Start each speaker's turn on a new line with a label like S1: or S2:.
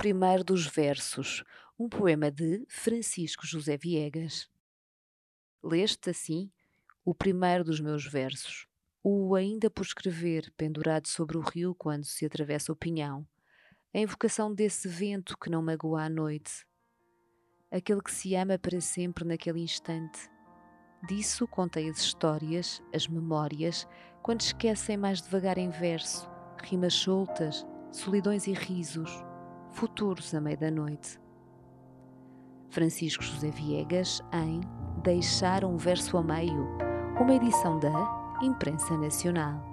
S1: primeiro dos versos, um poema de Francisco José Viegas. Leste assim o primeiro dos meus versos, o ainda por escrever, pendurado sobre o rio quando se atravessa o pinhão, a invocação desse vento que não magoa a noite, aquele que se ama para sempre naquele instante. Disso contei as histórias, as memórias, quando esquecem mais devagar em verso, rimas soltas, solidões e risos, futuros à meia da noite. Francisco José Viegas em Deixar um Verso a Meio, uma edição da Imprensa Nacional.